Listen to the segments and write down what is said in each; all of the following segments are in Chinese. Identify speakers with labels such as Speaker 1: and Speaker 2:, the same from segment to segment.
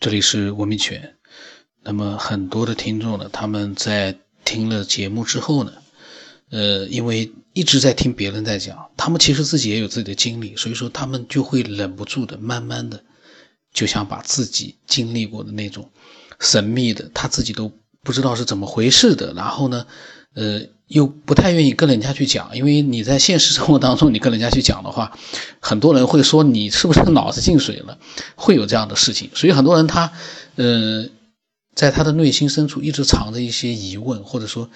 Speaker 1: 这里是文明犬。那么很多的听众呢，他们在听了节目之后呢，呃，因为一直在听别人在讲，他们其实自己也有自己的经历，所以说他们就会忍不住的，慢慢的就想把自己经历过的那种神秘的，他自己都不知道是怎么回事的，然后呢，呃。又不太愿意跟人家去讲，因为你在现实生活当中，你跟人家去讲的话，很多人会说你是不是脑子进水了，会有这样的事情。所以很多人他，呃，在他的内心深处一直藏着一些疑问，或者说，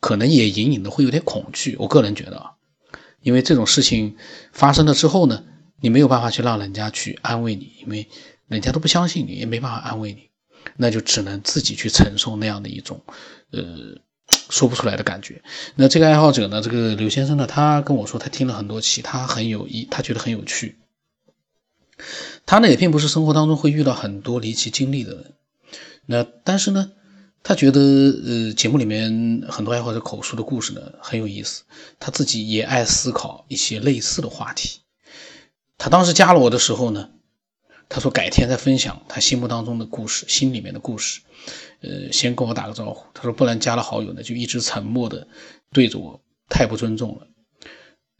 Speaker 1: 可能也隐隐的会有点恐惧。我个人觉得啊，因为这种事情发生了之后呢，你没有办法去让人家去安慰你，因为人家都不相信你，也没办法安慰你，那就只能自己去承受那样的一种，呃。说不出来的感觉。那这个爱好者呢？这个刘先生呢？他跟我说，他听了很多期，他很有意，他觉得很有趣。他呢也并不是生活当中会遇到很多离奇经历的人。那但是呢，他觉得呃节目里面很多爱好者口述的故事呢很有意思。他自己也爱思考一些类似的话题。他当时加了我的时候呢，他说改天再分享他心目当中的故事，心里面的故事。呃，先跟我打个招呼。他说，不然加了好友呢，就一直沉默的对着我，太不尊重了。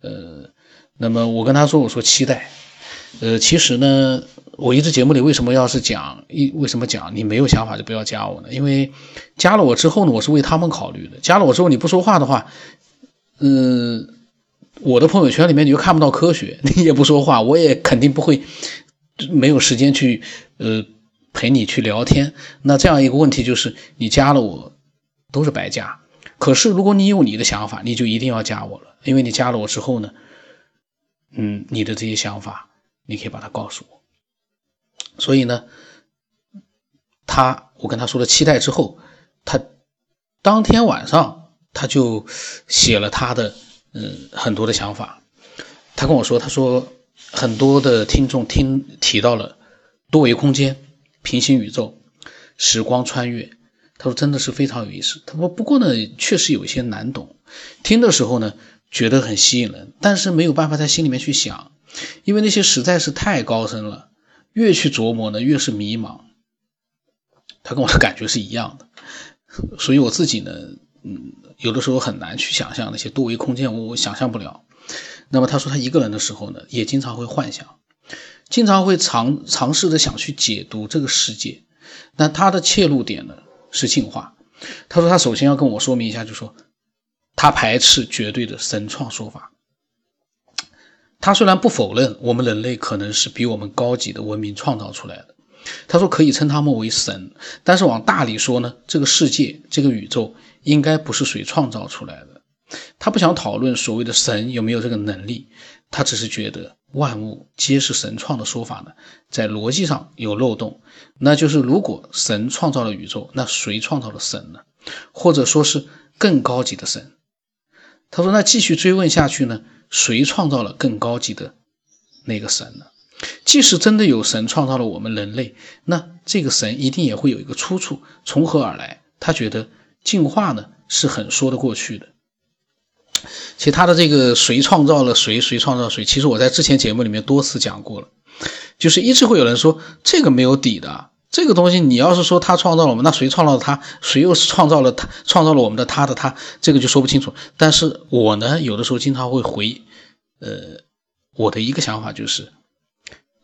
Speaker 1: 呃，那么我跟他说，我说期待。呃，其实呢，我一直节目里为什么要是讲一为什么讲你没有想法就不要加我呢？因为加了我之后呢，我是为他们考虑的。加了我之后你不说话的话，嗯，我的朋友圈里面你又看不到科学，你也不说话，我也肯定不会没有时间去呃。陪你去聊天，那这样一个问题就是，你加了我都是白加。可是如果你有你的想法，你就一定要加我了，因为你加了我之后呢，嗯，你的这些想法你可以把它告诉我。所以呢，他我跟他说了期待之后，他当天晚上他就写了他的嗯很多的想法。他跟我说，他说很多的听众听提到了多维空间。平行宇宙，时光穿越，他说真的是非常有意思。他说不过呢，确实有一些难懂。听的时候呢，觉得很吸引人，但是没有办法在心里面去想，因为那些实在是太高深了，越去琢磨呢，越是迷茫。他跟我的感觉是一样的，所以我自己呢，嗯，有的时候很难去想象那些多维空间，我我想象不了。那么他说他一个人的时候呢，也经常会幻想。经常会尝尝试着想去解读这个世界，那他的切入点呢是进化。他说他首先要跟我说明一下，就说他排斥绝对的神创说法。他虽然不否认我们人类可能是比我们高级的文明创造出来的，他说可以称他们为神，但是往大里说呢，这个世界这个宇宙应该不是谁创造出来的。他不想讨论所谓的神有没有这个能力，他只是觉得。万物皆是神创的说法呢，在逻辑上有漏洞。那就是如果神创造了宇宙，那谁创造了神呢？或者说是更高级的神？他说：“那继续追问下去呢？谁创造了更高级的那个神呢？即使真的有神创造了我们人类，那这个神一定也会有一个出处，从何而来？他觉得进化呢是很说得过去的。”其他的这个谁创造了谁，谁创造谁，其实我在之前节目里面多次讲过了，就是一直会有人说这个没有底的，这个东西你要是说他创造了我们，那谁创造了他？谁又是创造了他？创造了我们的他的他，这个就说不清楚。但是我呢，有的时候经常会回，呃，我的一个想法就是，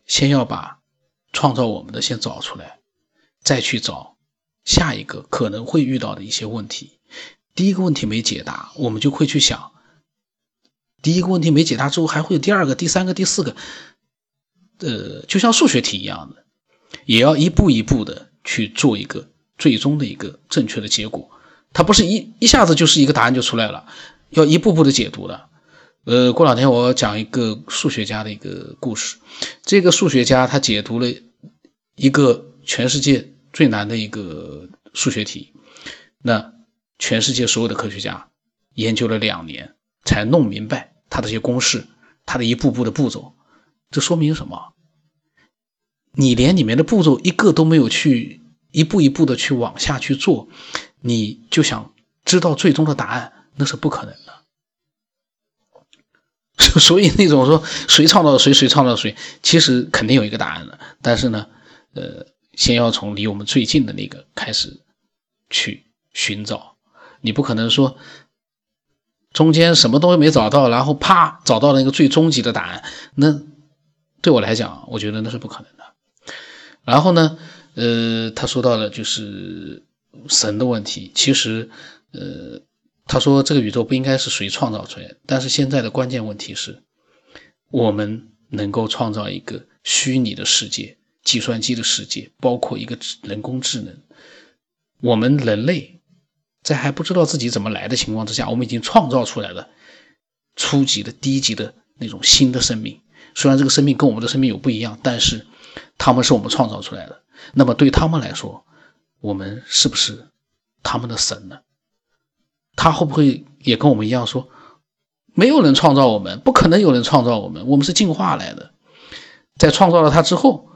Speaker 1: 先要把创造我们的先找出来，再去找下一个可能会遇到的一些问题。第一个问题没解答，我们就会去想，第一个问题没解答之后，还会有第二个、第三个、第四个，呃，就像数学题一样的，也要一步一步的去做一个最终的一个正确的结果。它不是一一下子就是一个答案就出来了，要一步步的解读的。呃，过两天我讲一个数学家的一个故事，这个数学家他解读了一个全世界最难的一个数学题，那。全世界所有的科学家研究了两年才弄明白他这些公式，他的一步步的步骤。这说明什么？你连里面的步骤一个都没有去一步一步的去往下去做，你就想知道最终的答案，那是不可能的。所以那种说谁创造谁，谁创造谁，其实肯定有一个答案的。但是呢，呃，先要从离我们最近的那个开始去寻找。你不可能说中间什么东西没找到，然后啪找到了一个最终极的答案。那对我来讲，我觉得那是不可能的。然后呢，呃，他说到了就是神的问题。其实，呃，他说这个宇宙不应该是谁创造出来，但是现在的关键问题是，我们能够创造一个虚拟的世界，计算机的世界，包括一个人工智能。我们人类在还不知道自己怎么来的情况之下，我们已经创造出来了初级的、低级的那种新的生命。虽然这个生命跟我们的生命有不一样，但是。他们是我们创造出来的，那么对他们来说，我们是不是他们的神呢？他会不会也跟我们一样说，没有人创造我们，不可能有人创造我们，我们是进化来的。在创造了他之后，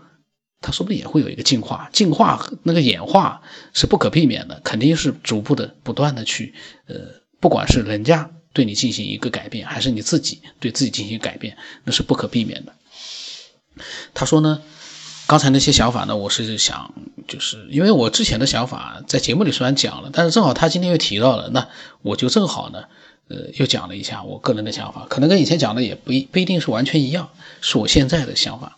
Speaker 1: 他说不定也会有一个进化，进化那个演化是不可避免的，肯定是逐步的、不断的去，呃，不管是人家对你进行一个改变，还是你自己对自己进行改变，那是不可避免的。他说呢。刚才那些想法呢，我是想，就是因为我之前的想法在节目里虽然讲了，但是正好他今天又提到了，那我就正好呢，呃，又讲了一下我个人的想法，可能跟以前讲的也不一不一定是完全一样，是我现在的想法。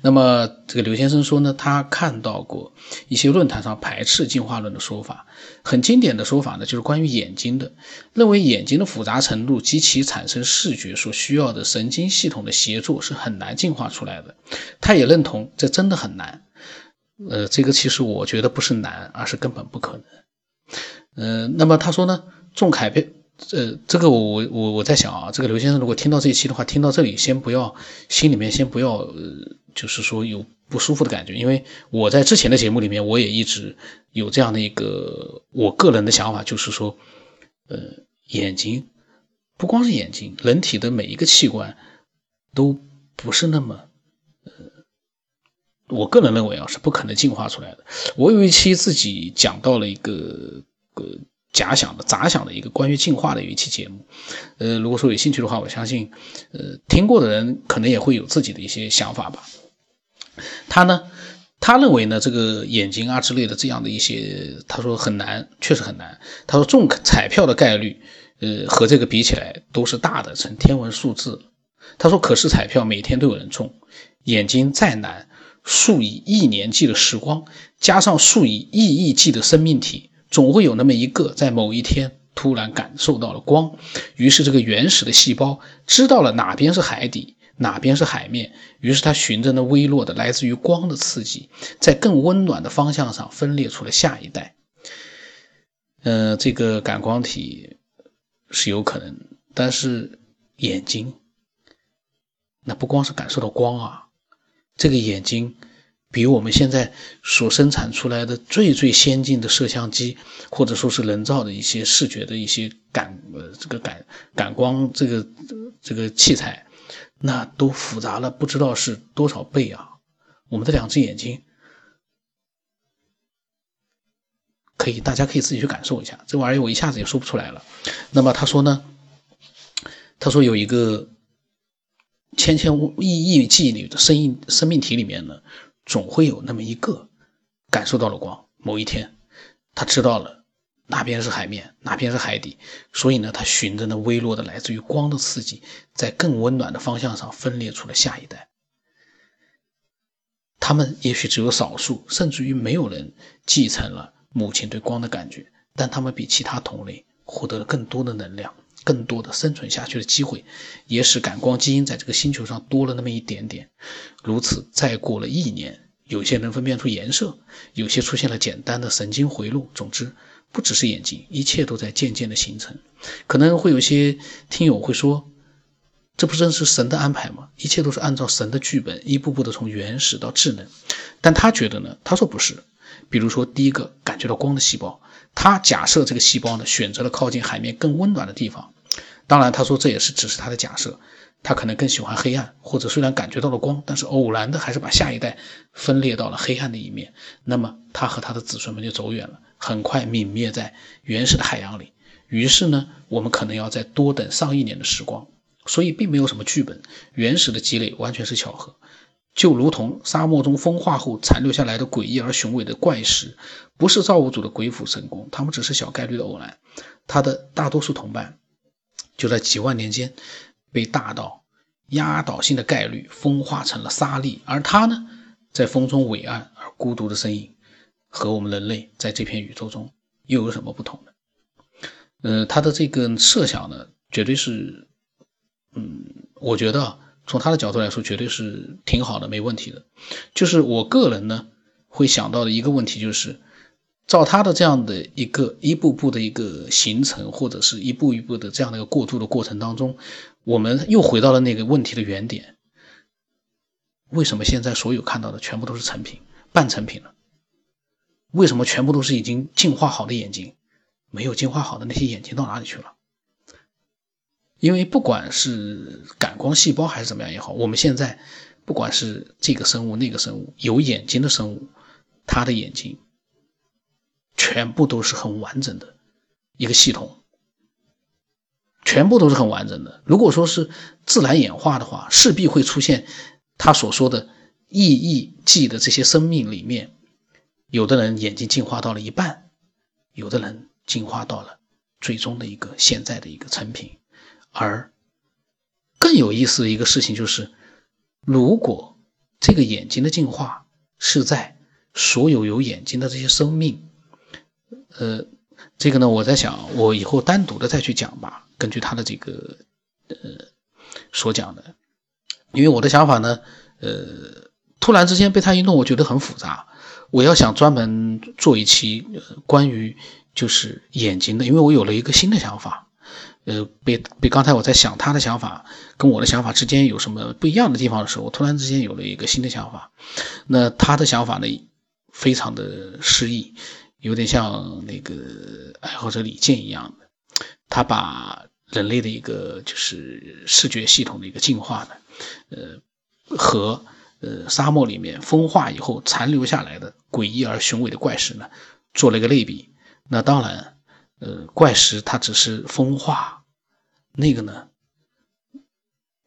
Speaker 1: 那么这个刘先生说呢，他看到过一些论坛上排斥进化论的说法，很经典的说法呢，就是关于眼睛的，认为眼睛的复杂程度及其产生视觉所需要的神经系统的协作是很难进化出来的。他也认同这真的很难。呃，这个其实我觉得不是难，而是根本不可能。呃，那么他说呢，仲恺片。呃，这个我我我在想啊，这个刘先生如果听到这一期的话，听到这里先不要，心里面先不要，就是说有不舒服的感觉，因为我在之前的节目里面，我也一直有这样的一个我个人的想法，就是说，呃，眼睛不光是眼睛，人体的每一个器官都不是那么，呃，我个人认为啊，是不可能进化出来的。我有一期自己讲到了一个，呃。假想的、杂想的一个关于进化的一期节目，呃，如果说有兴趣的话，我相信，呃，听过的人可能也会有自己的一些想法吧。他呢，他认为呢，这个眼睛啊之类的这样的一些，他说很难，确实很难。他说中彩票的概率，呃，和这个比起来都是大的，成天文数字。他说，可是彩票每天都有人中，眼睛再难，数以亿年计的时光，加上数以亿亿计的生命体。总会有那么一个，在某一天突然感受到了光，于是这个原始的细胞知道了哪边是海底，哪边是海面，于是它循着那微弱的来自于光的刺激，在更温暖的方向上分裂出了下一代。呃，这个感光体是有可能，但是眼睛，那不光是感受到光啊，这个眼睛。比我们现在所生产出来的最最先进的摄像机，或者说是人造的一些视觉的一些感呃这个感感光这个这个器材，那都复杂了不知道是多少倍啊！我们的两只眼睛，可以大家可以自己去感受一下，这玩意儿我一下子也说不出来了。那么他说呢？他说有一个千千亿亿计里的生命生命体里面呢。总会有那么一个感受到了光。某一天，他知道了哪边是海面，哪边是海底，所以呢，他循着那微弱的来自于光的刺激，在更温暖的方向上分裂出了下一代。他们也许只有少数，甚至于没有人继承了母亲对光的感觉，但他们比其他同类获得了更多的能量，更多的生存下去的机会，也使感光基因在这个星球上多了那么一点点。如此，再过了一年，有些能分辨出颜色，有些出现了简单的神经回路。总之，不只是眼睛，一切都在渐渐的形成。可能会有些听友会说：“这不正是神的安排吗？一切都是按照神的剧本，一步步的从原始到智能。”但他觉得呢？他说不是。比如说，第一个感觉到光的细胞，他假设这个细胞呢选择了靠近海面更温暖的地方。当然，他说这也是只是他的假设。他可能更喜欢黑暗，或者虽然感觉到了光，但是偶然的还是把下一代分裂到了黑暗的一面。那么他和他的子孙们就走远了，很快泯灭在原始的海洋里。于是呢，我们可能要再多等上亿年的时光。所以并没有什么剧本，原始的积累完全是巧合。就如同沙漠中风化后残留下来的诡异而雄伟的怪石，不是造物主的鬼斧神工，他们只是小概率的偶然。他的大多数同伴就在几万年间被大到压倒性的概率风化成了沙粒，而他呢，在风中伟岸而孤独的身影，和我们人类在这片宇宙中又有什么不同呢？呃，他的这个设想呢，绝对是，嗯，我觉得。从他的角度来说，绝对是挺好的，没问题的。就是我个人呢，会想到的一个问题，就是照他的这样的一个一步步的一个形成，或者是一步一步的这样的一个过渡的过程当中，我们又回到了那个问题的原点：为什么现在所有看到的全部都是成品、半成品呢？为什么全部都是已经进化好的眼睛？没有进化好的那些眼睛到哪里去了？因为不管是感光细胞还是怎么样也好，我们现在不管是这个生物那个生物有眼睛的生物，它的眼睛全部都是很完整的一个系统，全部都是很完整的。如果说是自然演化的话，势必会出现他所说的亿亿计的这些生命里面，有的人眼睛进化到了一半，有的人进化到了最终的一个现在的一个成品。而更有意思的一个事情就是，如果这个眼睛的进化是在所有有眼睛的这些生命，呃，这个呢，我在想，我以后单独的再去讲吧。根据他的这个呃所讲的，因为我的想法呢，呃，突然之间被他一弄，我觉得很复杂。我要想专门做一期关于就是眼睛的，因为我有了一个新的想法。呃，被被刚才我在想他的想法跟我的想法之间有什么不一样的地方的时候，我突然之间有了一个新的想法。那他的想法呢，非常的诗意，有点像那个爱好者李健一样的。他把人类的一个就是视觉系统的一个进化呢，呃，和呃沙漠里面风化以后残留下来的诡异而雄伟的怪石呢，做了一个类比。那当然。呃，怪石它只是风化，那个呢，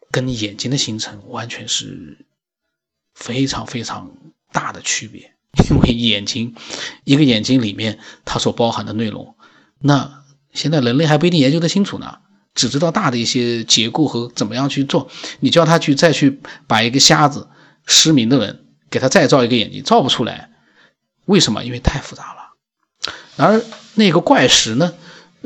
Speaker 1: 跟眼睛的形成完全是非常非常大的区别。因为眼睛，一个眼睛里面它所包含的内容，那现在人类还不一定研究得清楚呢，只知道大的一些结构和怎么样去做。你叫他去再去把一个瞎子、失明的人给他再造一个眼睛，造不出来。为什么？因为太复杂了。而那个怪石呢？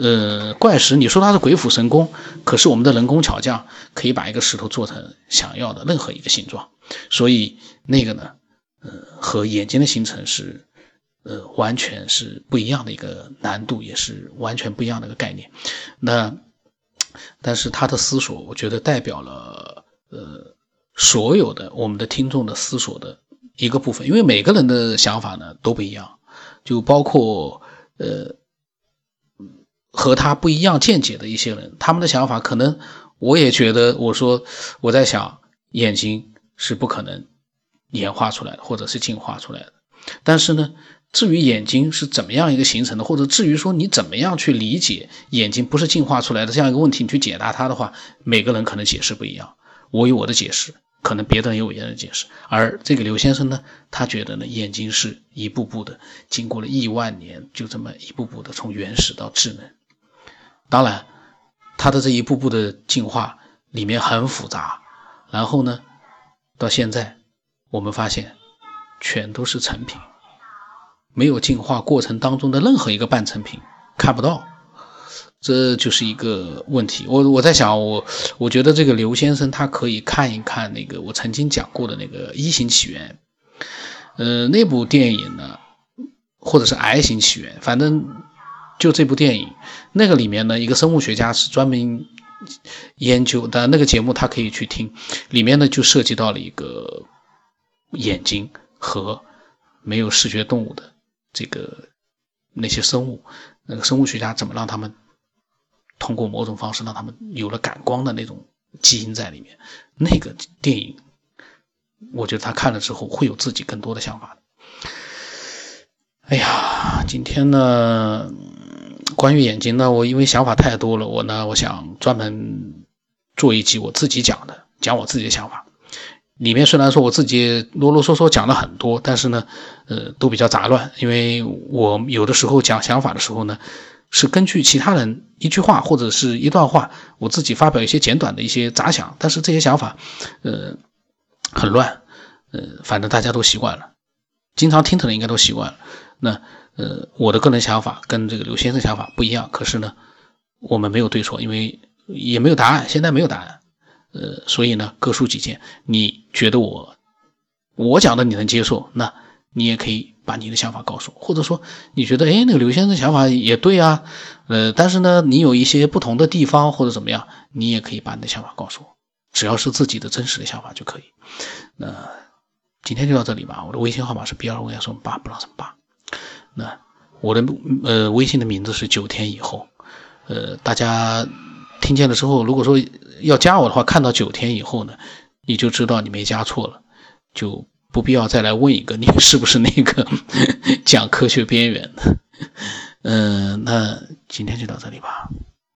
Speaker 1: 呃，怪石，你说它是鬼斧神工，可是我们的人工巧匠可以把一个石头做成想要的任何一个形状，所以那个呢，呃，和眼睛的形成是，呃，完全是不一样的一个难度，也是完全不一样的一个概念。那，但是他的思索，我觉得代表了呃所有的我们的听众的思索的一个部分，因为每个人的想法呢都不一样，就包括。呃，和他不一样见解的一些人，他们的想法可能我也觉得，我说我在想，眼睛是不可能演化出来的，或者是进化出来的。但是呢，至于眼睛是怎么样一个形成的，或者至于说你怎么样去理解眼睛不是进化出来的这样一个问题，你去解答它的话，每个人可能解释不一样。我有我的解释。可能别的人有别的解释，而这个刘先生呢，他觉得呢，眼睛是一步步的，经过了亿万年，就这么一步步的从原始到智能。当然，他的这一步步的进化里面很复杂，然后呢，到现在我们发现全都是成品，没有进化过程当中的任何一个半成品，看不到。这就是一个问题。我我在想，我我觉得这个刘先生他可以看一看那个我曾经讲过的那个《一型起源》，呃，那部电影呢，或者是《癌型起源》，反正就这部电影，那个里面呢，一个生物学家是专门研究的那个节目，他可以去听。里面呢就涉及到了一个眼睛和没有视觉动物的这个那些生物，那个生物学家怎么让他们。通过某种方式让他们有了感光的那种基因在里面，那个电影，我觉得他看了之后会有自己更多的想法。哎呀，今天呢，关于眼睛呢，我因为想法太多了，我呢，我想专门做一集我自己讲的，讲我自己的想法。里面虽然说我自己啰啰嗦嗦讲了很多，但是呢，呃，都比较杂乱，因为我有的时候讲想法的时候呢，是根据其他人一句话或者是一段话，我自己发表一些简短的一些杂想，但是这些想法，呃，很乱，呃，反正大家都习惯了，经常听的人应该都习惯了。那，呃，我的个人想法跟这个刘先生想法不一样，可是呢，我们没有对错，因为也没有答案，现在没有答案。呃，所以呢，各抒己见。你觉得我我讲的你能接受，那你也可以把你的想法告诉我，或者说你觉得哎，那个刘先生想法也对啊，呃，但是呢，你有一些不同的地方或者怎么样，你也可以把你的想法告诉我，只要是自己的真实的想法就可以。那今天就到这里吧。我的微信号码是 b 二五幺什么八不让什么八。那我的呃微信的名字是九天以后，呃，大家。听见了之后，如果说要加我的话，看到九天以后呢，你就知道你没加错了，就不必要再来问一个你是不是那个 讲科学边缘的。嗯，那今天就到这里吧。